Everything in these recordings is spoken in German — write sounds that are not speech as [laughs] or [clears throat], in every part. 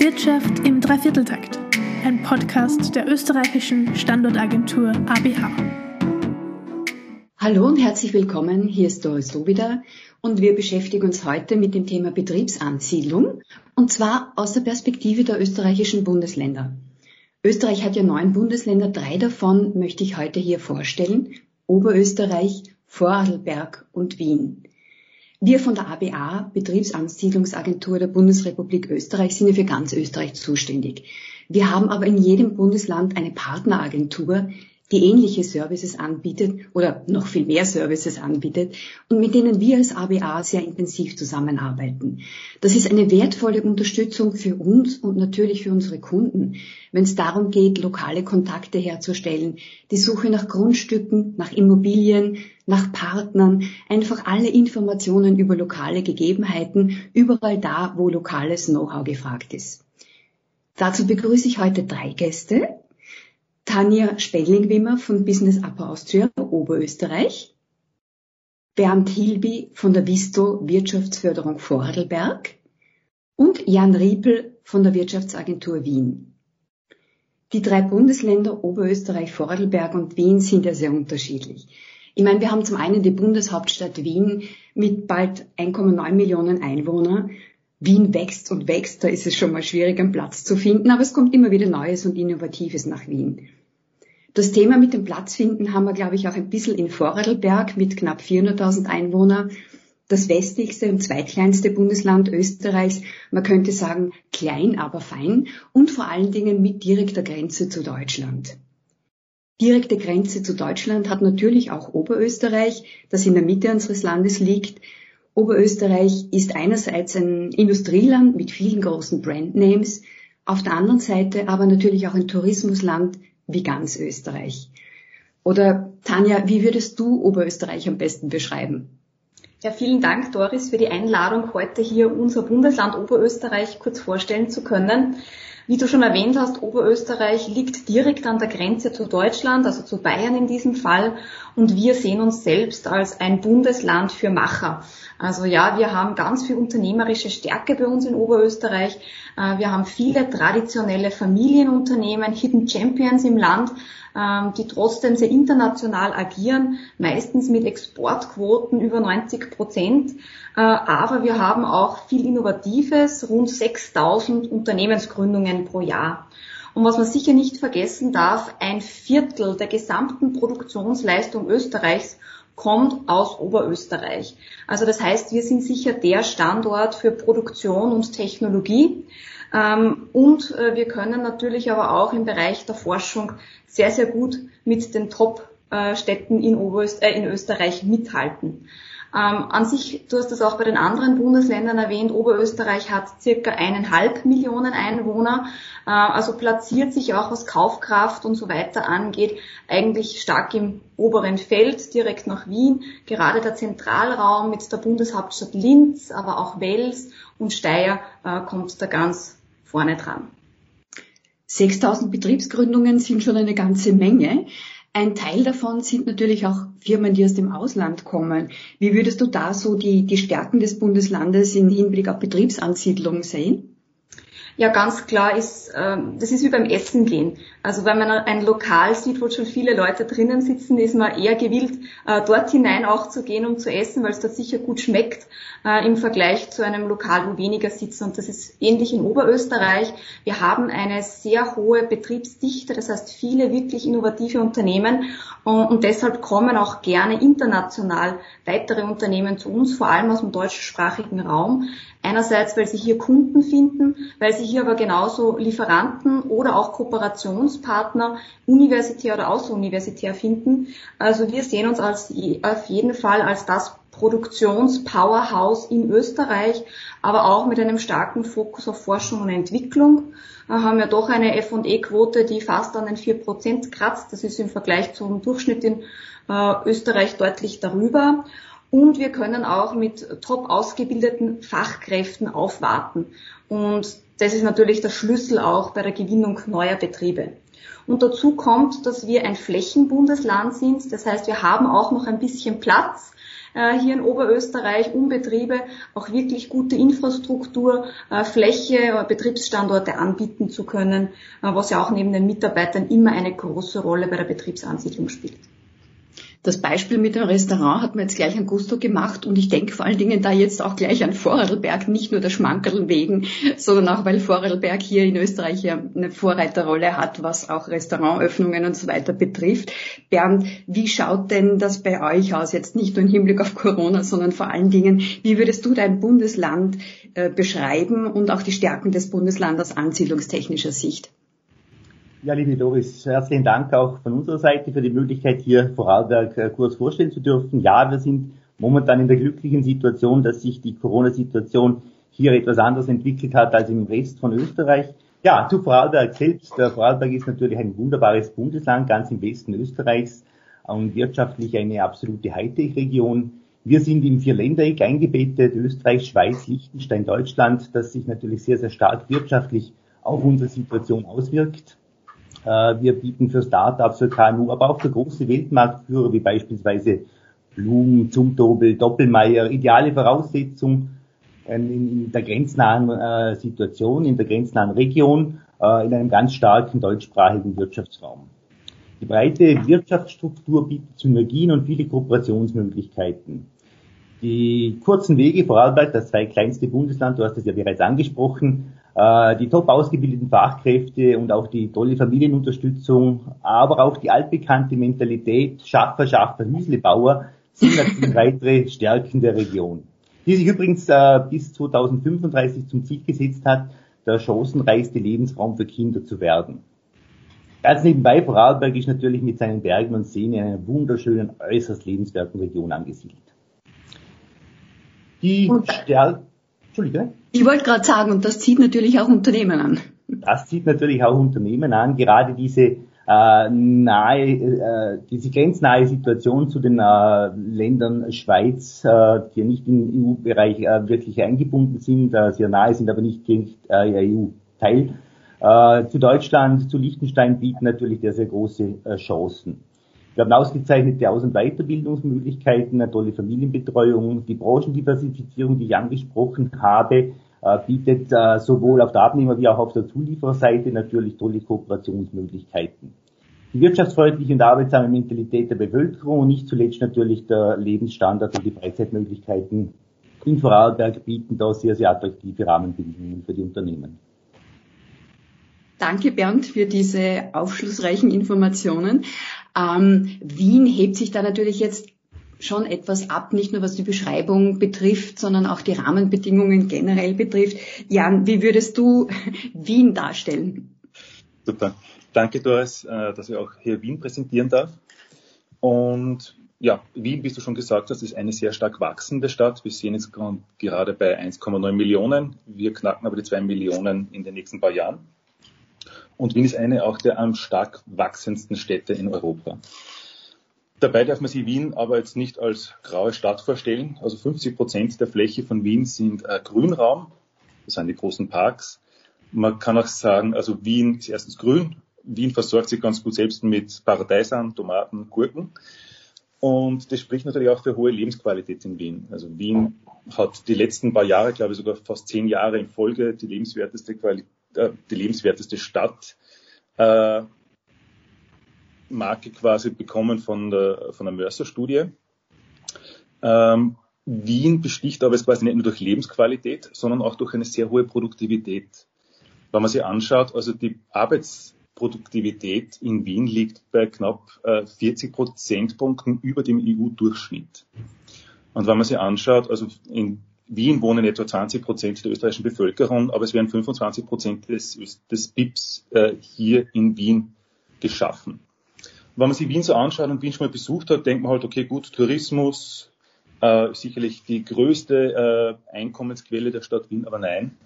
Wirtschaft im Dreivierteltakt, ein Podcast der österreichischen Standortagentur ABH. Hallo und herzlich willkommen, hier ist Doris Dobida und wir beschäftigen uns heute mit dem Thema Betriebsansiedlung und zwar aus der Perspektive der österreichischen Bundesländer. Österreich hat ja neun Bundesländer, drei davon möchte ich heute hier vorstellen, Oberösterreich, Vorarlberg und Wien. Wir von der ABA, Betriebsansiedlungsagentur der Bundesrepublik Österreich, sind ja für ganz Österreich zuständig. Wir haben aber in jedem Bundesland eine Partneragentur, die ähnliche Services anbietet oder noch viel mehr Services anbietet und mit denen wir als ABA sehr intensiv zusammenarbeiten. Das ist eine wertvolle Unterstützung für uns und natürlich für unsere Kunden, wenn es darum geht, lokale Kontakte herzustellen, die Suche nach Grundstücken, nach Immobilien, nach Partnern, einfach alle Informationen über lokale Gegebenheiten, überall da, wo lokales Know-how gefragt ist. Dazu begrüße ich heute drei Gäste. Tanja Spellingwimmer von Business Upper Austria, Oberösterreich, Bernd Hilby von der Visto Wirtschaftsförderung Vorarlberg und Jan Riepel von der Wirtschaftsagentur Wien. Die drei Bundesländer Oberösterreich, Vorarlberg und Wien sind ja sehr unterschiedlich. Ich meine, wir haben zum einen die Bundeshauptstadt Wien mit bald 1,9 Millionen Einwohnern. Wien wächst und wächst, da ist es schon mal schwierig, einen Platz zu finden, aber es kommt immer wieder Neues und Innovatives nach Wien. Das Thema mit dem Platzfinden haben wir, glaube ich, auch ein bisschen in Vorarlberg mit knapp 400.000 Einwohnern. Das westlichste und zweitkleinste Bundesland Österreichs. Man könnte sagen, klein, aber fein und vor allen Dingen mit direkter Grenze zu Deutschland. Direkte Grenze zu Deutschland hat natürlich auch Oberösterreich, das in der Mitte unseres Landes liegt. Oberösterreich ist einerseits ein Industrieland mit vielen großen Brandnames, auf der anderen Seite aber natürlich auch ein Tourismusland wie ganz Österreich. Oder Tanja, wie würdest du Oberösterreich am besten beschreiben? Ja, vielen Dank, Doris, für die Einladung, heute hier unser Bundesland Oberösterreich kurz vorstellen zu können. Wie du schon erwähnt hast, Oberösterreich liegt direkt an der Grenze zu Deutschland, also zu Bayern in diesem Fall. Und wir sehen uns selbst als ein Bundesland für Macher. Also ja, wir haben ganz viel unternehmerische Stärke bei uns in Oberösterreich. Äh, wir haben viele traditionelle Familienunternehmen, Hidden Champions im Land, ähm, die trotzdem sehr international agieren, meistens mit Exportquoten über 90 Prozent. Äh, aber wir haben auch viel Innovatives, rund 6000 Unternehmensgründungen pro Jahr. Und was man sicher nicht vergessen darf, ein Viertel der gesamten Produktionsleistung Österreichs kommt aus Oberösterreich. Also das heißt, wir sind sicher der Standort für Produktion und Technologie. Ähm, und äh, wir können natürlich aber auch im Bereich der Forschung sehr, sehr gut mit den Top-Städten in, äh, in Österreich mithalten. Ähm, an sich, du hast das auch bei den anderen Bundesländern erwähnt, Oberösterreich hat circa eineinhalb Millionen Einwohner, äh, also platziert sich auch was Kaufkraft und so weiter angeht, eigentlich stark im oberen Feld, direkt nach Wien. Gerade der Zentralraum mit der Bundeshauptstadt Linz, aber auch Wels und Steyr äh, kommt da ganz vorne dran. 6000 Betriebsgründungen sind schon eine ganze Menge. Ein Teil davon sind natürlich auch Firmen, die aus dem Ausland kommen. Wie würdest du da so die, die Stärken des Bundeslandes im Hinblick auf Betriebsansiedlung sehen? Ja, ganz klar ist, ähm, das ist wie beim Essen gehen. Also wenn man ein Lokal sieht, wo schon viele Leute drinnen sitzen, ist man eher gewillt, äh, dort hinein auch zu gehen, um zu essen, weil es dort sicher gut schmeckt äh, im Vergleich zu einem Lokal, wo weniger sitzen. Und das ist ähnlich in Oberösterreich. Wir haben eine sehr hohe Betriebsdichte, das heißt viele wirklich innovative Unternehmen. Und deshalb kommen auch gerne international weitere Unternehmen zu uns, vor allem aus dem deutschsprachigen Raum. Einerseits, weil sie hier Kunden finden, weil sie hier aber genauso Lieferanten oder auch Kooperationspartner universitär oder außeruniversitär finden. Also wir sehen uns als, auf jeden Fall als das Produktionspowerhouse in Österreich, aber auch mit einem starken Fokus auf Forschung und Entwicklung. Wir haben ja doch eine F&E-Quote, die fast an den 4% kratzt. Das ist im Vergleich zum Durchschnitt in äh, Österreich deutlich darüber und wir können auch mit top ausgebildeten Fachkräften aufwarten. Und das ist natürlich der Schlüssel auch bei der Gewinnung neuer Betriebe. Und dazu kommt, dass wir ein Flächenbundesland sind. Das heißt, wir haben auch noch ein bisschen Platz. äh, hier in Oberösterreich, um Betriebe auch wirklich gute Infrastruktur, äh, Fläche, Betriebsstandorte anbieten zu können, was ja auch neben den Mitarbeitern immer eine große Rolle bei der Betriebsansiedlung spielt. Das Beispiel mit dem Restaurant hat mir jetzt gleich ein Gusto gemacht und ich denke vor allen Dingen da jetzt auch gleich an Vorarlberg, nicht nur der Schmankerl wegen, sondern auch weil Vorarlberg hier in Österreich ja eine Vorreiterrolle hat, was auch Restaurantöffnungen und so weiter betrifft. Bernd, wie schaut denn das bei euch aus? Jetzt nicht nur im Hinblick auf Corona, sondern vor allen Dingen, wie würdest du dein Bundesland äh, beschreiben und auch die Stärken des Bundeslandes ansiedlungstechnischer Sicht? Ja, liebe Doris, herzlichen Dank auch von unserer Seite für die Möglichkeit, hier Vorarlberg äh, kurz vorstellen zu dürfen. Ja, wir sind momentan in der glücklichen Situation, dass sich die Corona-Situation hier etwas anders entwickelt hat als im Rest von Österreich. Ja, zu Vorarlberg selbst. Vorarlberg ist natürlich ein wunderbares Bundesland, ganz im Westen Österreichs und wirtschaftlich eine absolute Hightech-Region. Wir sind im Vierländereck eingebettet, Österreich, Schweiz, Liechtenstein, Deutschland, das sich natürlich sehr, sehr stark wirtschaftlich auf unsere Situation auswirkt. Äh, wir bieten für Startups, für KMU, aber auch für große Weltmarktführer wie beispielsweise Blum, Zumtobel, Doppelmeier ideale Voraussetzungen in der grenznahen äh, Situation, in der grenznahen Region, äh, in einem ganz starken deutschsprachigen Wirtschaftsraum. Die breite Wirtschaftsstruktur bietet Synergien und viele Kooperationsmöglichkeiten. Die kurzen Wege, Vorarlberg, das zwei kleinste Bundesland, du hast es ja bereits angesprochen, die top ausgebildeten Fachkräfte und auch die tolle Familienunterstützung, aber auch die altbekannte Mentalität Schaffer, Schaffer, Hüslebauer sind natürlich [laughs] weitere Stärken der Region, die sich übrigens äh, bis 2035 zum Ziel gesetzt hat, der chancenreichste Lebensraum für Kinder zu werden. Ganz nebenbei, Vorarlberg ist natürlich mit seinen Bergen und Seen in einer wunderschönen, äußerst lebenswerten Region angesiedelt. Die Stärke, Entschuldige. Ich wollte gerade sagen, und das zieht natürlich auch Unternehmen an. Das zieht natürlich auch Unternehmen an, gerade diese äh, nahe, äh, diese grenznahe Situation zu den äh, Ländern Schweiz, äh, die nicht im EU-Bereich äh, wirklich eingebunden sind, äh, sehr nahe sind, aber nicht direkt äh, EU-Teil. Äh, zu Deutschland, zu Liechtenstein bieten natürlich sehr, sehr große äh, Chancen. Wir haben ausgezeichnete Aus- und Weiterbildungsmöglichkeiten, eine tolle Familienbetreuung, die Branchendiversifizierung, die ich angesprochen habe, äh, bietet äh, sowohl auf der Abnehmer- wie auch auf der Zuliefererseite natürlich tolle Kooperationsmöglichkeiten. Die wirtschaftsfreundliche und arbeitsame Mentalität der Bevölkerung und nicht zuletzt natürlich der Lebensstandard und die Freizeitmöglichkeiten in Vorarlberg bieten da sehr, sehr attraktive Rahmenbedingungen für die Unternehmen. Danke Bernd für diese aufschlussreichen Informationen. Ähm, Wien hebt sich da natürlich jetzt schon etwas ab, nicht nur was die Beschreibung betrifft, sondern auch die Rahmenbedingungen generell betrifft. Jan, wie würdest du [laughs] Wien darstellen? Super. Danke, Doris, äh, dass ich auch hier Wien präsentieren darf. Und ja, Wien, wie du schon gesagt hast, ist eine sehr stark wachsende Stadt. Wir sehen jetzt gerade bei 1,9 Millionen. Wir knacken aber die 2 Millionen in den nächsten paar Jahren. Und Wien ist eine auch der am stark wachsendsten Städte in Europa. Dabei darf man sich Wien aber jetzt nicht als graue Stadt vorstellen. Also 50 Prozent der Fläche von Wien sind äh, Grünraum. Das sind die großen Parks. Man kann auch sagen, also Wien ist erstens grün. Wien versorgt sich ganz gut selbst mit Paradeisern, Tomaten, Gurken. Und das spricht natürlich auch für hohe Lebensqualität in Wien. Also Wien hat die letzten paar Jahre, glaube ich sogar fast zehn Jahre in Folge, die lebenswerteste, Quali äh, die lebenswerteste Stadt äh, Marke quasi bekommen von der, von der Mercer-Studie. Ähm, Wien besticht aber jetzt quasi nicht nur durch Lebensqualität, sondern auch durch eine sehr hohe Produktivität. Wenn man sich anschaut, also die Arbeitsproduktivität in Wien liegt bei knapp äh, 40 Prozentpunkten über dem EU-Durchschnitt. Und wenn man sich anschaut, also in Wien wohnen etwa 20 Prozent der österreichischen Bevölkerung, aber es werden 25 Prozent des, des BIPs äh, hier in Wien geschaffen wenn man sich Wien so anschaut und Wien schon mal besucht hat, denkt man halt, okay, gut, Tourismus, äh, sicherlich die größte äh, Einkommensquelle der Stadt Wien, aber nein.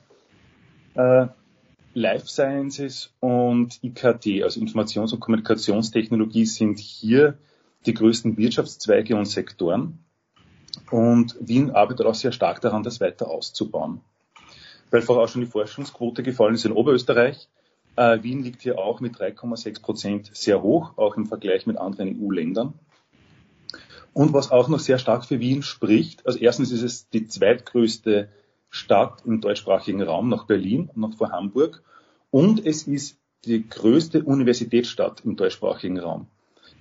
Äh, Life Sciences und IKT, also Informations- und Kommunikationstechnologie, sind hier die größten Wirtschaftszweige und Sektoren. Und Wien arbeitet auch sehr stark daran, das weiter auszubauen. Weil vorher auch schon die Forschungsquote gefallen ist in Oberösterreich. Äh, Wien liegt hier auch mit 3,6 Prozent sehr hoch, auch im Vergleich mit anderen EU-Ländern. Und was auch noch sehr stark für Wien spricht, also erstens ist es die zweitgrößte Stadt im deutschsprachigen Raum nach Berlin und noch vor Hamburg. Und es ist die größte Universitätsstadt im deutschsprachigen Raum.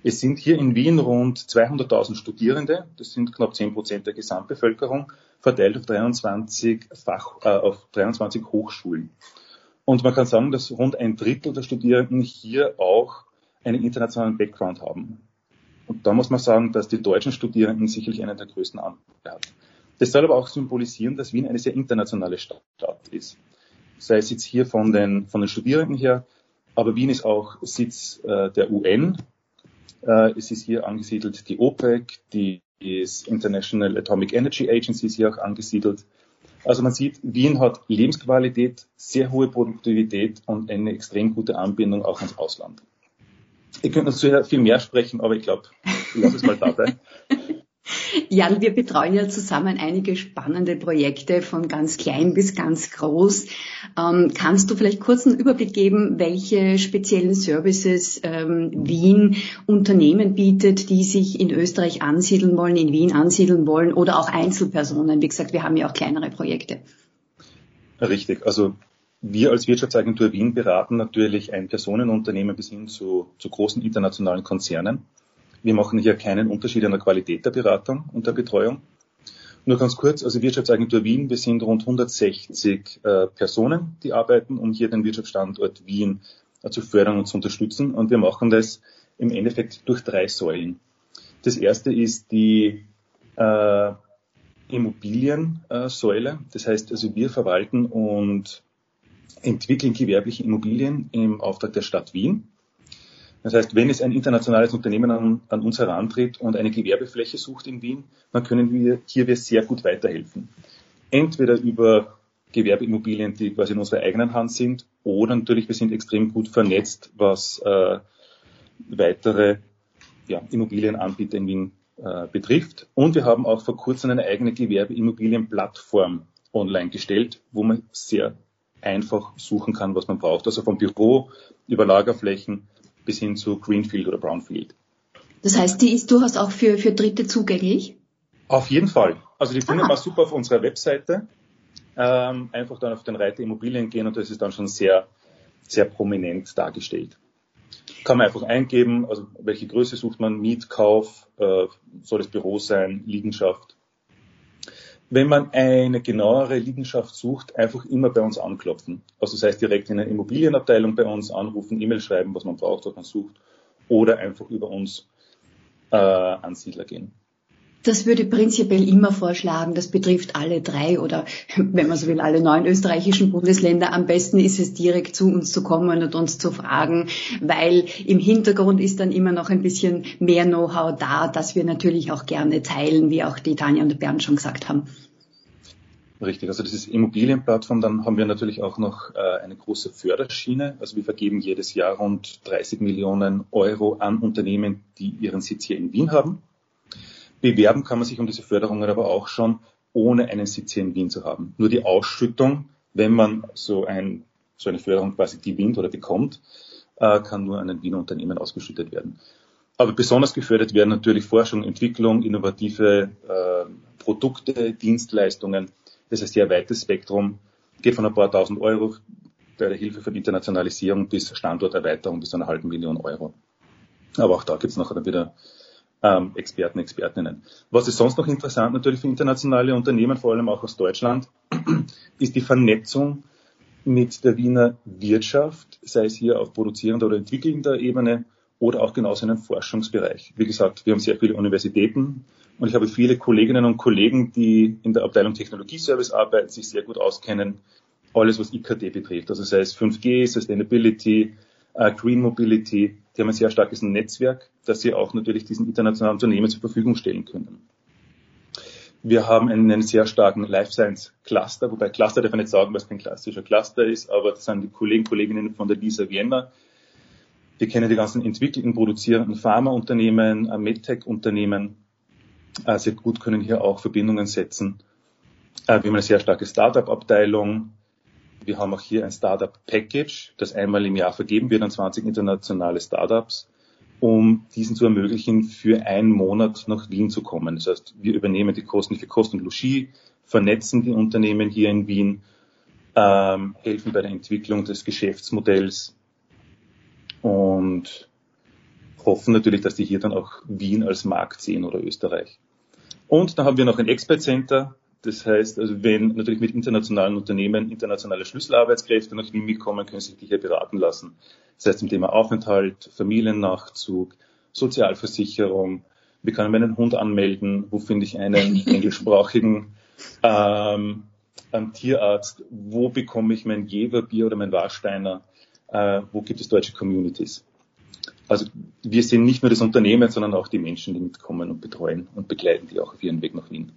Es sind hier in Wien rund 200.000 Studierende, das sind knapp 10 Prozent der Gesamtbevölkerung, verteilt auf 23, Fach, äh, auf 23 Hochschulen. Und man kann sagen, dass rund ein Drittel der Studierenden hier auch einen internationalen Background haben. Und da muss man sagen, dass die deutschen Studierenden sicherlich einen der größten Anteile haben. Das soll aber auch symbolisieren, dass Wien eine sehr internationale Stadt ist. Sei es jetzt hier von den, von den Studierenden her, aber Wien ist auch Sitz äh, der UN. Äh, es ist hier angesiedelt die OPEC, die International Atomic Energy Agency ist hier auch angesiedelt. Also man sieht, Wien hat Lebensqualität, sehr hohe Produktivität und eine extrem gute Anbindung auch ans Ausland. Ich könnte noch viel mehr sprechen, aber ich glaube, ich lasse es mal dabei. [laughs] Jan, wir betreuen ja zusammen einige spannende Projekte von ganz klein bis ganz groß. Ähm, kannst du vielleicht kurz einen Überblick geben, welche speziellen Services ähm, Wien Unternehmen bietet, die sich in Österreich ansiedeln wollen, in Wien ansiedeln wollen oder auch Einzelpersonen? Wie gesagt, wir haben ja auch kleinere Projekte. Richtig. Also wir als Wirtschaftsagentur Wien beraten natürlich ein Personenunternehmen bis hin zu, zu großen internationalen Konzernen. Wir machen hier keinen Unterschied in der Qualität der Beratung und der Betreuung. Nur ganz kurz, also Wirtschaftsagentur Wien, wir sind rund 160 äh, Personen, die arbeiten, um hier den Wirtschaftsstandort Wien äh, zu fördern und zu unterstützen. Und wir machen das im Endeffekt durch drei Säulen. Das erste ist die äh, Immobiliensäule. Das heißt also, wir verwalten und entwickeln gewerbliche Immobilien im Auftrag der Stadt Wien. Das heißt, wenn es ein internationales Unternehmen an, an, uns herantritt und eine Gewerbefläche sucht in Wien, dann können wir hier wir sehr gut weiterhelfen. Entweder über Gewerbeimmobilien, die quasi in unserer eigenen Hand sind, oder natürlich, wir sind extrem gut vernetzt, was äh, weitere ja, Immobilienanbieter in Wien äh, betrifft. Und wir haben auch vor kurzem eine eigene Gewerbeimmobilienplattform online gestellt, wo man sehr einfach suchen kann, was man braucht. Also vom Büro über Lagerflächen bis hin zu Greenfield oder Brownfield. Das heißt, die ist durchaus auch für, für Dritte zugänglich? Auf jeden Fall. Also die findet man super auf unserer Webseite. Ähm, einfach dann auf den Reiter Immobilien gehen und das ist dann schon sehr, sehr prominent dargestellt. Kann man einfach eingeben, also welche Größe sucht man, Mietkauf, äh, soll es Büro sein, Liegenschaft. Wenn man eine genauere Liegenschaft sucht, einfach immer bei uns anklopfen. Also das heißt direkt in der Immobilienabteilung bei uns anrufen, E-Mail schreiben, was man braucht, was man sucht, oder einfach über uns äh, an Siedler gehen. Das würde prinzipiell immer vorschlagen, das betrifft alle drei oder, wenn man so will, alle neun österreichischen Bundesländer. Am besten ist es direkt zu uns zu kommen und uns zu fragen, weil im Hintergrund ist dann immer noch ein bisschen mehr Know-how da, das wir natürlich auch gerne teilen, wie auch die Tanja und der Bernd schon gesagt haben. Richtig, also das ist Immobilienplattform. Dann haben wir natürlich auch noch äh, eine große Förderschiene. Also wir vergeben jedes Jahr rund 30 Millionen Euro an Unternehmen, die ihren Sitz hier in Wien haben. Bewerben kann man sich um diese Förderungen aber auch schon, ohne einen Sitz hier in Wien zu haben. Nur die Ausschüttung, wenn man so, ein, so eine Förderung quasi gewinnt oder bekommt, äh, kann nur an ein Wiener Unternehmen ausgeschüttet werden. Aber besonders gefördert werden natürlich Forschung, Entwicklung, innovative äh, Produkte, Dienstleistungen das ist ein sehr weites Spektrum, geht von ein paar tausend Euro bei der Hilfe für die Internationalisierung bis Standorterweiterung bis zu einer halben Million Euro. Aber auch da gibt es nachher wieder ähm, Experten, Expertinnen. Was ist sonst noch interessant natürlich für internationale Unternehmen, vor allem auch aus Deutschland, [clears throat] ist die Vernetzung mit der Wiener Wirtschaft, sei es hier auf produzierender oder entwickelnder Ebene oder auch genauso in einem Forschungsbereich. Wie gesagt, wir haben sehr viele Universitäten, und ich habe viele Kolleginnen und Kollegen, die in der Abteilung Technologieservice arbeiten, sich sehr gut auskennen, alles was IKT betrifft. Also sei es 5G, Sustainability, äh, Green Mobility, die haben ein sehr starkes Netzwerk, das sie auch natürlich diesen internationalen Unternehmen zur Verfügung stellen können. Wir haben einen sehr starken Life Science Cluster, wobei Cluster darf man nicht sagen, was kein klassischer Cluster ist, aber das sind die Kollegen, Kolleginnen von der Lisa Vienna. Wir kennen die ganzen entwickelten, produzierenden Pharmaunternehmen, äh, MedTech-Unternehmen, äh, sehr gut können hier auch Verbindungen setzen. Äh, wir haben eine sehr starke Startup-Abteilung. Wir haben auch hier ein Startup-Package, das einmal im Jahr vergeben wird an 20 internationale Startups. um diesen zu ermöglichen, für einen Monat nach Wien zu kommen. Das heißt, wir übernehmen die Kosten für Kost und Logis, vernetzen die Unternehmen hier in Wien, ähm, helfen bei der Entwicklung des Geschäftsmodells und hoffen natürlich, dass die hier dann auch Wien als Markt sehen oder Österreich. Und dann haben wir noch ein Expert Center. Das heißt, also wenn natürlich mit internationalen Unternehmen internationale Schlüsselarbeitskräfte nach Wien kommen, können sie sich hier beraten lassen. Das heißt zum Thema Aufenthalt, Familiennachzug, Sozialversicherung, wie kann ich meinen Hund anmelden, wo finde ich einen [laughs] englischsprachigen ähm, Tierarzt, wo bekomme ich mein Jeverbier oder mein Warsteiner, äh, wo gibt es deutsche Communities. Also wir sehen nicht nur das Unternehmen, sondern auch die Menschen, die mitkommen und betreuen und begleiten die auch auf ihren Weg nach Wien.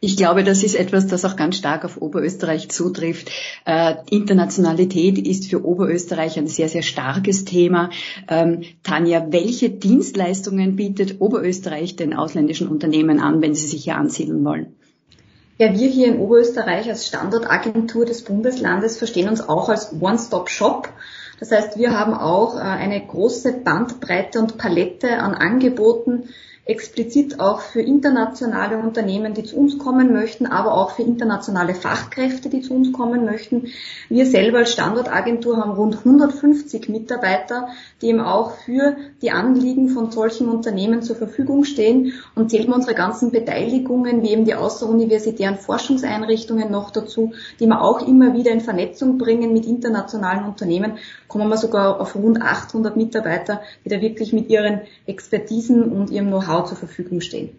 Ich glaube, das ist etwas, das auch ganz stark auf Oberösterreich zutrifft. Äh, Internationalität ist für Oberösterreich ein sehr, sehr starkes Thema. Ähm, Tanja, welche Dienstleistungen bietet Oberösterreich den ausländischen Unternehmen an, wenn sie sich hier ansiedeln wollen? Ja, wir hier in Oberösterreich als Standortagentur des Bundeslandes verstehen uns auch als One-Stop-Shop. Das heißt, wir haben auch äh, eine große Bandbreite und Palette an Angeboten, explizit auch für internationale Unternehmen, die zu uns kommen möchten, aber auch für internationale Fachkräfte, die zu uns kommen möchten. Wir selber als Standortagentur haben rund 150 Mitarbeiter, die eben auch für die Anliegen von solchen Unternehmen zur Verfügung stehen und zählen unsere ganzen Beteiligungen, wie eben die außeruniversitären Forschungseinrichtungen noch dazu, die wir auch immer wieder in Vernetzung bringen mit internationalen Unternehmen, kommen wir sogar auf rund 800 Mitarbeiter, die da wirklich mit ihren Expertisen und ihrem Know-how Know-how zur Verfügung stehen.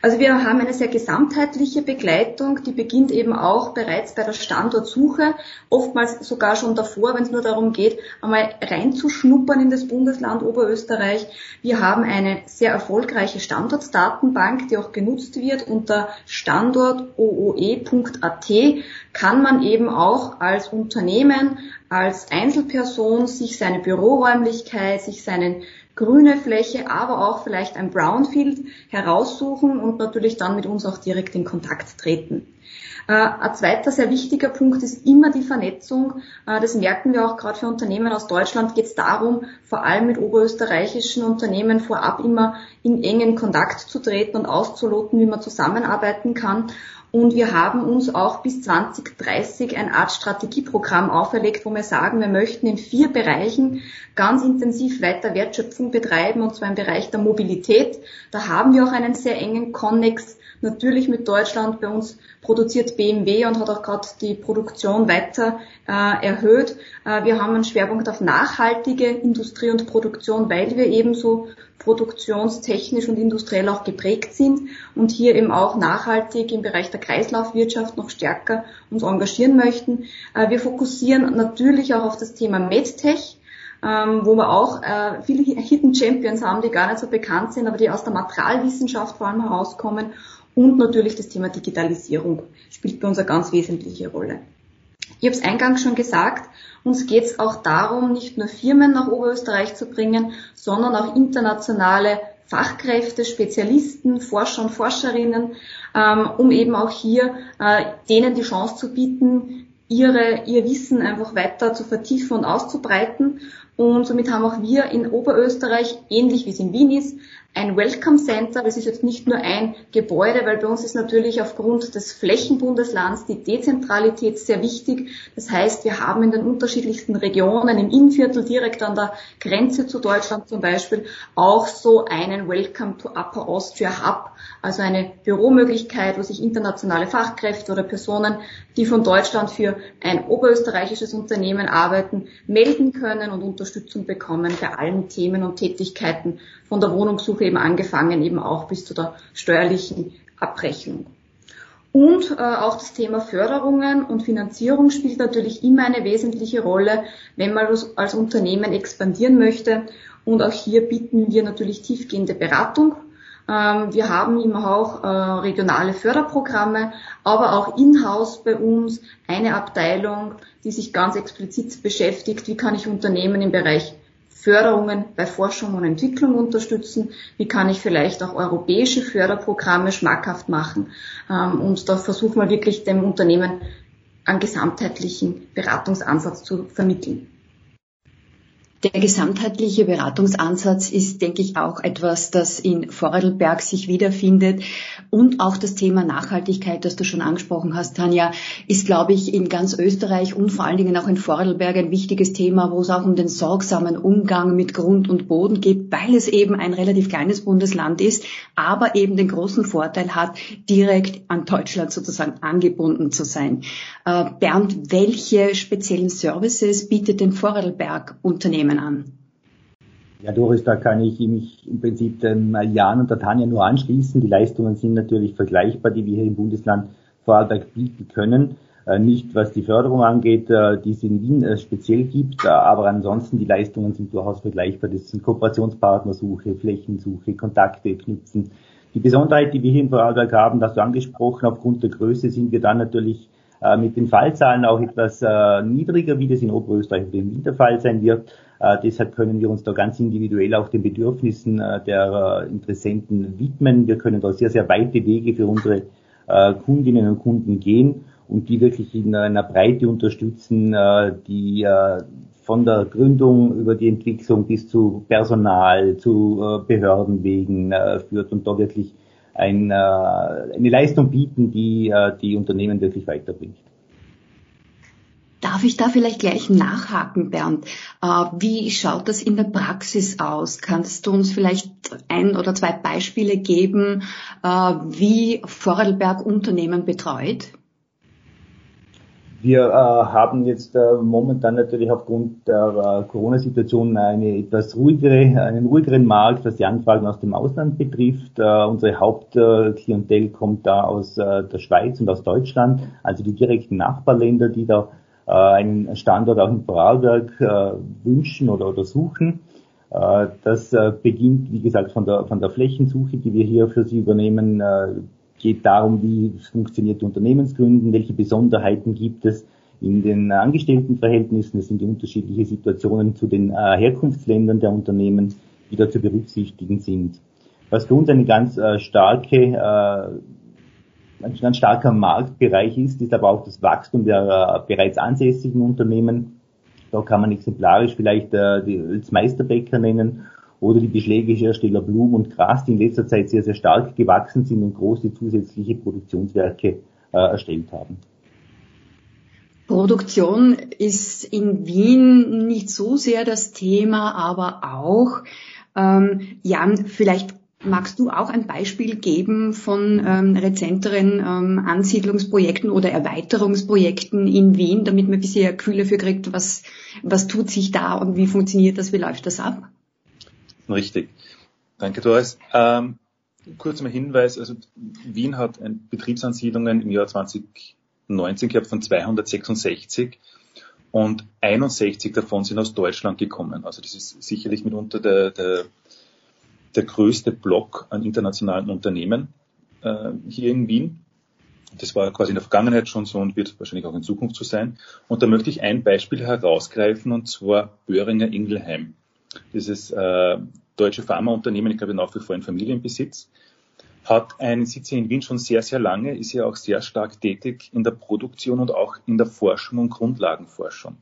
Also wir haben eine sehr gesamtheitliche Begleitung, die beginnt eben auch bereits bei der Standortsuche, oftmals sogar schon davor, wenn es nur darum geht, einmal reinzuschnuppern in das Bundesland Oberösterreich. Wir haben eine sehr erfolgreiche Standortsdatenbank, die auch genutzt wird unter standortooe.at kann man eben auch als Unternehmen, als Einzelperson sich seine Büroräumlichkeit, sich seinen grüne Fläche, aber auch vielleicht ein Brownfield heraussuchen und natürlich dann mit uns auch direkt in Kontakt treten. Äh, ein zweiter sehr wichtiger Punkt ist immer die Vernetzung. Äh, das merken wir auch gerade für Unternehmen aus Deutschland geht es darum, vor allem mit oberösterreichischen Unternehmen vorab immer in engen Kontakt zu treten und auszuloten, wie man zusammenarbeiten kann. Und wir haben uns auch bis 2030 eine Art Strategieprogramm auferlegt, wo wir sagen, wir möchten in vier Bereichen ganz intensiv weiter Wertschöpfung betreiben, und zwar im Bereich der Mobilität. Da haben wir auch einen sehr engen Konnex natürlich mit Deutschland. Bei uns produziert BMW und hat auch gerade die Produktion weiter äh, erhöht. Äh, wir haben einen Schwerpunkt auf nachhaltige Industrie und Produktion, weil wir ebenso produktionstechnisch und industriell auch geprägt sind und hier eben auch nachhaltig im Bereich der Kreislaufwirtschaft noch stärker uns engagieren möchten. Äh, wir fokussieren natürlich auch auf das Thema MedTech. Ähm, wo wir auch äh, viele Hidden Champions haben, die gar nicht so bekannt sind, aber die aus der Materialwissenschaft vor allem herauskommen und natürlich das Thema Digitalisierung spielt bei uns eine ganz wesentliche Rolle. Ich habe es eingangs schon gesagt, uns geht es auch darum, nicht nur Firmen nach Oberösterreich zu bringen, sondern auch internationale Fachkräfte, Spezialisten, Forscher und Forscherinnen, ähm, um eben auch hier äh, denen die Chance zu bieten, ihre, ihr Wissen einfach weiter zu vertiefen und auszubreiten. Und somit haben auch wir in Oberösterreich, ähnlich wie es in Wien ist, ein Welcome Center. Das ist jetzt nicht nur ein Gebäude, weil bei uns ist natürlich aufgrund des Flächenbundeslands die Dezentralität sehr wichtig. Das heißt, wir haben in den unterschiedlichsten Regionen, im Innviertel direkt an der Grenze zu Deutschland zum Beispiel, auch so einen Welcome to Upper Austria Hub, also eine Büromöglichkeit, wo sich internationale Fachkräfte oder Personen, die von Deutschland für ein oberösterreichisches Unternehmen arbeiten, melden können und Unterstützung bekommen bei allen Themen und Tätigkeiten von der Wohnungssuche eben angefangen, eben auch bis zu der steuerlichen Abrechnung. Und äh, auch das Thema Förderungen und Finanzierung spielt natürlich immer eine wesentliche Rolle, wenn man als, Unternehmen expandieren möchte. Und auch hier bieten wir natürlich tiefgehende Beratung. Ähm, wir haben immer auch äh, regionale Förderprogramme, aber auch in-house bei uns eine Abteilung, die sich ganz explizit beschäftigt, wie kann ich Unternehmen im Bereich Förderungen bei Forschung und Entwicklung unterstützen? Wie kann ich vielleicht auch europäische Förderprogramme schmackhaft machen? Ähm, und da versuchen wir wirklich dem Unternehmen einen gesamtheitlichen Beratungsansatz zu vermitteln. Der gesamtheitliche Beratungsansatz ist, denke ich, auch etwas, das in Vorarlberg sich wiederfindet. Und auch das Thema Nachhaltigkeit, das du schon angesprochen hast, Tanja, ist, glaube ich, in ganz Österreich und vor allen Dingen auch in Vorarlberg ein wichtiges Thema, wo es auch um den sorgsamen Umgang mit Grund und Boden geht, weil es eben ein relativ kleines Bundesland ist, aber eben den großen Vorteil hat, direkt an Deutschland sozusagen angebunden zu sein. Äh, Bernd, welche speziellen Services bietet denn Vorarlberg Unternehmen Themen an? Ja, Doris, da kann ich mich im Prinzip dem Jan und der Tanja nur anschließen. Die Leistungen sind natürlich vergleichbar, die wir hier im Bundesland Vorarlberg bieten können. Äh, nicht was die Förderung angeht, äh, die es in Wien äh, speziell gibt, aber ansonsten die Leistungen sind durchaus vergleichbar. Das sind Kooperationspartnersuche, Flächensuche, Kontakte knüpfen. Die Besonderheit, die wir hier in Vorarlberg haben, das du angesprochen, aufgrund der Größe sind wir dann natürlich mit den Fallzahlen auch etwas niedriger, wie das in Oberösterreich und in Wien der Fall sein wird. Äh, deshalb können wir uns da ganz individuell auch den Bedürfnissen äh, der äh, Interessenten widmen. Wir können da sehr, sehr weite Wege für unsere äh, Kundinnen und Kunden gehen und die wirklich in einer Breite unterstützen, äh, die äh, von der Gründung über die Entwicklung bis zu Personal, zu Behördenwegen führt und da wirklich ein, eine Leistung bieten, die die Unternehmen wirklich weiterbringt. Darf ich da vielleicht gleich nachhaken, Bernd? Äh, wie schaut das in der Praxis aus? Kannst du uns vielleicht ein oder zwei Beispiele geben, äh, wie Vorarlberg Unternehmen betreut? Wir äh, haben jetzt äh, momentan natürlich aufgrund der äh, Corona-Situation eine etwas ruhigere, einen ruhigeren Markt, was die Anfragen aus dem Ausland betrifft. Äh, unsere Hauptklientel kommt da aus der Schweiz und aus Deutschland, also die direkten Nachbarländer, die da äh, einen Standort auch in Vorarlberg äh, wünschen oder, oder suchen. Äh, das beginnt, wie gesagt, von der, von der Flächensuche, die wir hier für Sie übernehmen, geht darum, wie funktioniert die Unternehmensgründen, welche Besonderheiten gibt es in den Angestelltenverhältnissen. Es sind die unterschiedliche Situationen zu den Herkunftsländern der Unternehmen, die da zu berücksichtigen sind. Was für uns eine ganz starke ein ganz starker Marktbereich ist, ist aber auch das Wachstum der äh, bereits ansässigen Unternehmen. Da kann man exemplarisch vielleicht äh, die Ölsmeisterbäcker nennen oder die Beschlägehersteller Blum und Gras, die in letzter Zeit sehr, sehr stark gewachsen sind und große zusätzliche Produktionswerke äh, erstellt haben. Produktion ist in Wien nicht so sehr das Thema, aber auch. Ähm, Jan, vielleicht Magst du auch ein Beispiel geben von ähm, rezenteren ähm, Ansiedlungsprojekten oder Erweiterungsprojekten in Wien, damit man ein bisschen ein Kühle für kriegt, was, was tut sich da und wie funktioniert das, wie läuft das ab? Richtig. Danke, Doris. Ähm, kurz mal Hinweis, also Wien hat Betriebsansiedlungen im Jahr 2019 gehabt von 266 und 61 davon sind aus Deutschland gekommen. Also das ist sicherlich mitunter der, der der größte Block an internationalen Unternehmen äh, hier in Wien. Das war quasi in der Vergangenheit schon so und wird wahrscheinlich auch in Zukunft so sein. Und da möchte ich ein Beispiel herausgreifen, und zwar Böhringer Ingelheim. Dieses äh, deutsche Pharmaunternehmen, ich glaube nach wie vor in Familienbesitz, hat einen Sitz in Wien schon sehr, sehr lange, ist ja auch sehr stark tätig in der Produktion und auch in der Forschung und Grundlagenforschung.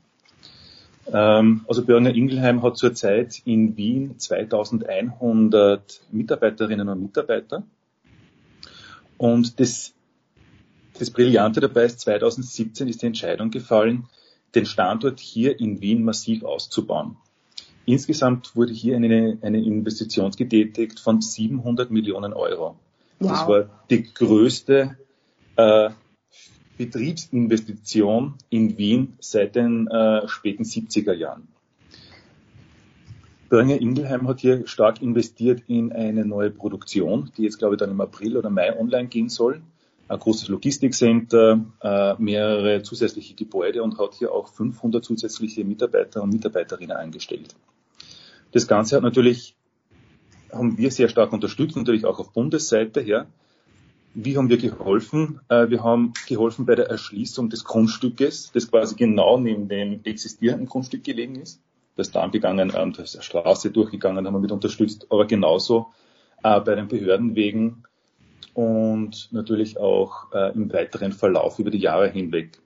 Ähm, also Börner Ingelheim hat zurzeit in Wien 2100 Mitarbeiterinnen und Mitarbeiter. Und das, das Brillante dabei ist, 2017 ist die Entscheidung gefallen, den Standort hier in Wien massiv auszubauen. Insgesamt wurde hier eine, eine Investition getätigt von 700 Millionen Euro. Wow. Das war die größte äh, Betriebsinvestition in Wien seit den äh, späten 70er Jahren. Böhringer Ingelheim hat hier stark investiert in eine neue Produktion, die jetzt glaube ich dann im April oder Mai online gehen soll. Ein großes Logistikcenter, äh, mehrere zusätzliche Gebäude und hat hier auch 500 zusätzliche Mitarbeiter und Mitarbeiterinnen eingestellt. Das Ganze hat natürlich, haben wir sehr stark unterstützt, natürlich auch auf Bundesseite her. Wie haben wir geholfen? Äh, wir haben geholfen bei der Erschließung des Grundstückes, das quasi genau neben dem existierenden Grundstück gelegen ist. Das ist da angegangen, ähm, da ist eine Straße durchgegangen, haben wir mit unterstützt, aber genauso äh, bei den Behördenwegen und natürlich auch äh, im weiteren Verlauf über die Jahre hinweg.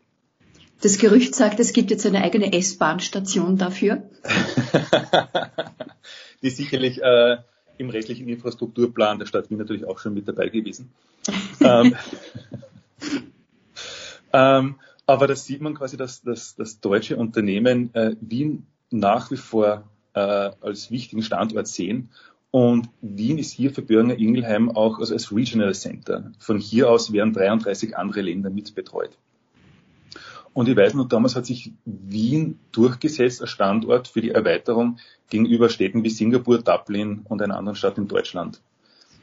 Das Gerücht sagt, es gibt jetzt eine eigene S-Bahn-Station dafür. [laughs] Die ist sicherlich äh, im restlichen Infrastrukturplan der Stadt Wien natürlich auch schon mit dabei gewesen. [laughs] ähm, [laughs] ähm, aber da sieht man quasi, dass, dass das deutsche Unternehmen äh, Wien nach wie vor äh, als wichtigen Standort sehen. Und Wien ist hier für Börner Ingelheim auch also als Regional Center. Von hier aus werden 33 andere Länder mit betreut. Und ich weiß noch, damals hat sich Wien durchgesetzt als Standort für die Erweiterung gegenüber Städten wie Singapur, Dublin und einer anderen Stadt in Deutschland.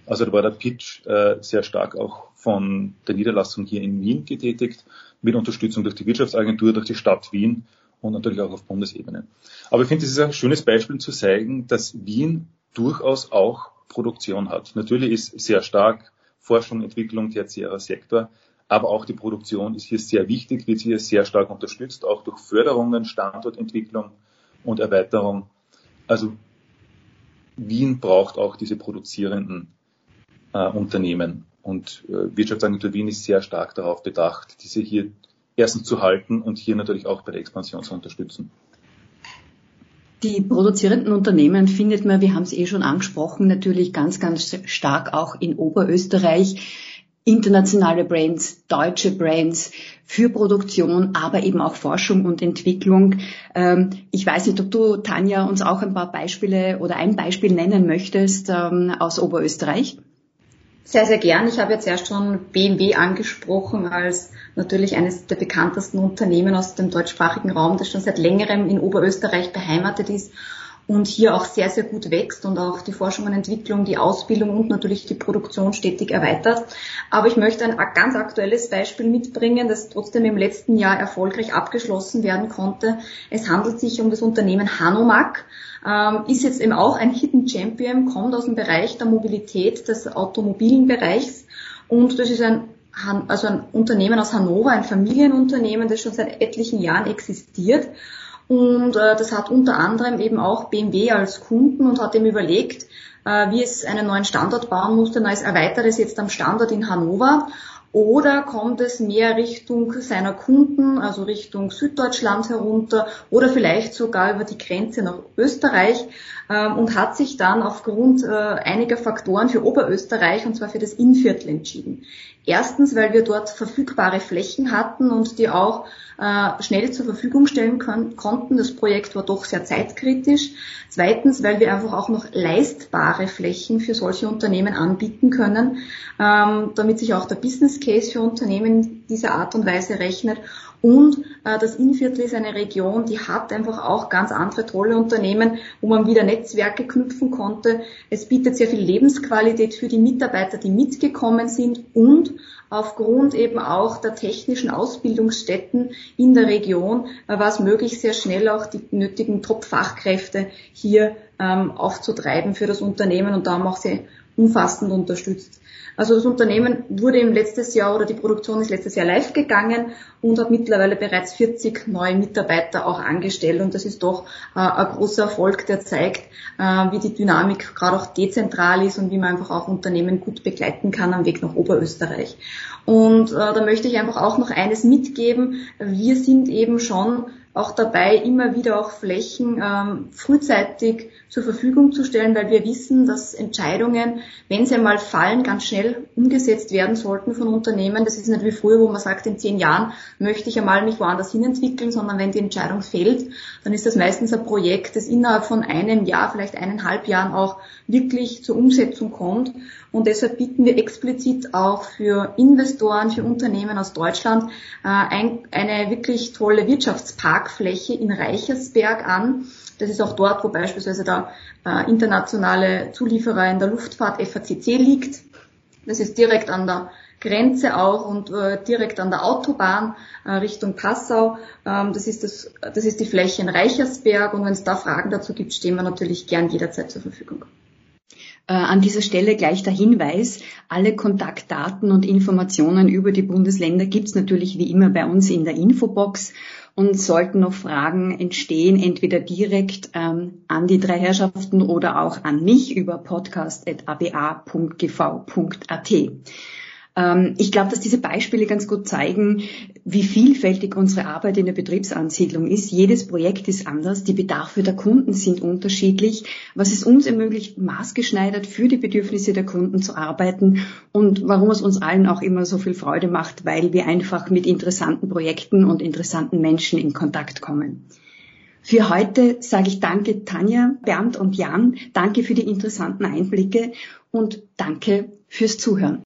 Also da war der Pitch äh, sehr stark auch von der Niederlassung hier in Wien getätigt, mit Unterstützung durch die Wirtschaftsagentur, durch die Stadt Wien und natürlich auch auf Bundesebene. Aber ich finde, das ist ein schönes Beispiel zu zeigen, dass Wien durchaus auch Produktion hat. Natürlich ist sehr stark Forschung, Entwicklung, tertiärer Sektor, aber auch die Produktion ist hier sehr wichtig, wird hier sehr stark unterstützt, auch durch Förderungen, Standortentwicklung und Erweiterung. Also Wien braucht auch diese produzierenden äh, Unternehmen. Und äh, Wirtschaftsagentur Wien ist sehr stark darauf bedacht, diese hier erstens zu halten und hier natürlich auch bei der Expansion zu unterstützen. Die produzierenden Unternehmen findet man, wir haben es eh schon angesprochen, natürlich ganz, ganz stark auch in Oberösterreich internationale Brands, deutsche Brands für Produktion, aber eben auch Forschung und Entwicklung. Ähm, ich weiß nicht, ob du, Tanja, uns auch ein paar Beispiele oder ein Beispiel nennen möchtest ähm, aus Oberösterreich. Sehr, sehr gern. Ich habe jetzt erst schon BMW angesprochen als natürlich eines der bekanntesten Unternehmen aus dem deutschsprachigen Raum, das schon seit längerem in Oberösterreich beheimatet ist und hier auch sehr, sehr gut wächst und auch die Forschung und Entwicklung, die Ausbildung und natürlich die Produktion stetig erweitert. Aber ich möchte ein ganz aktuelles Beispiel mitbringen, das trotzdem im letzten Jahr erfolgreich abgeschlossen werden konnte. Es handelt sich um das Unternehmen Hanomag, ähm, ist jetzt eben auch ein Hidden Champion, kommt aus dem Bereich der Mobilität des automobilen Bereichs und das ist ein also ein Unternehmen aus Hannover, ein Familienunternehmen, das schon seit etlichen Jahren existiert und äh, das hat unter anderem eben auch BMW als Kunden und hat ihm überlegt, äh, wie es einen neuen Standort bauen musste. Na, es erweitert es jetzt am Standort in Hannover oder kommt es mehr Richtung seiner Kunden, also Richtung Süddeutschland herunter oder vielleicht sogar über die Grenze nach Österreich ähm, und hat sich dann aufgrund äh, einiger Faktoren für Oberösterreich und zwar für das Innviertel entschieden. Erstens, weil wir dort verfügbare Flächen hatten und die auch äh, schnell zur Verfügung stellen konnten. Das Projekt war doch sehr zeitkritisch. Zweitens, weil wir einfach auch noch leistbare Flächen für solche Unternehmen anbieten können, ähm, damit sich auch der Business Case für Unternehmen dieser Art und Weise rechnet. Und äh, das Innviertel ist eine Region, die hat einfach auch ganz andere tolle Unternehmen, wo man wieder Netzwerke knüpfen konnte. Es bietet sehr viel Lebensqualität für die Mitarbeiter, die mitgekommen sind und aufgrund eben auch der technischen Ausbildungsstätten in der Region äh, war es möglich, sehr schnell auch die nötigen Top-Fachkräfte hier ähm, aufzutreiben für das Unternehmen und da haben auch sehr umfassend unterstützt. Also das Unternehmen wurde im letztes Jahr oder die Produktion ist letztes Jahr live gegangen und hat mittlerweile bereits 40 neue Mitarbeiter auch angestellt und das ist doch äh, ein großer Erfolg, der zeigt, äh, wie die Dynamik gerade auch dezentral ist und wie man einfach auch Unternehmen gut begleiten kann am Weg nach Oberösterreich. Und äh, da möchte ich einfach auch noch eines mitgeben. Wir sind eben schon auch dabei, immer wieder auch Flächen ähm, frühzeitig zur Verfügung zu stellen, weil wir wissen, dass Entscheidungen, wenn sie einmal fallen, ganz schnell umgesetzt werden sollten von Unternehmen. Das ist nicht wie früher, wo man sagt, in zehn Jahren möchte ich einmal mich woanders hin entwickeln, sondern wenn die Entscheidung fällt, dann ist das meistens ein Projekt, das innerhalb von einem Jahr, vielleicht eineinhalb Jahren auch wirklich zur Umsetzung kommt. Und deshalb bieten wir explizit auch für Investoren, für Unternehmen aus Deutschland äh, ein, eine wirklich tolle Wirtschaftsparkfläche in Reichersberg an. Das ist auch dort, wo beispielsweise der äh, internationale Zulieferer in der Luftfahrt FACC liegt. Das ist direkt an der Grenze auch und äh, direkt an der Autobahn äh, Richtung Passau. Ähm, das, ist das, das ist die Fläche in Reichersberg und wenn es da Fragen dazu gibt, stehen wir natürlich gern jederzeit zur Verfügung. Äh, an dieser Stelle gleich der Hinweis, alle Kontaktdaten und Informationen über die Bundesländer gibt's natürlich wie immer bei uns in der Infobox. Und sollten noch Fragen entstehen, entweder direkt ähm, an die drei Herrschaften oder auch an mich über podcast.aba.gv.at. Ähm, ich glaube, dass diese Beispiele ganz gut zeigen, wie vielfältig unsere Arbeit in der Betriebsansiedlung ist. Jedes Projekt ist anders, die Bedarfe der Kunden sind unterschiedlich, was es uns ermöglicht, maßgeschneidert für die Bedürfnisse der Kunden zu arbeiten und warum es uns allen auch immer so viel Freude macht, weil wir einfach mit interessanten Projekten und interessanten Menschen in Kontakt kommen. Für heute sage ich danke Tanja, Bernd und Jan. Danke für die interessanten Einblicke und danke fürs Zuhören.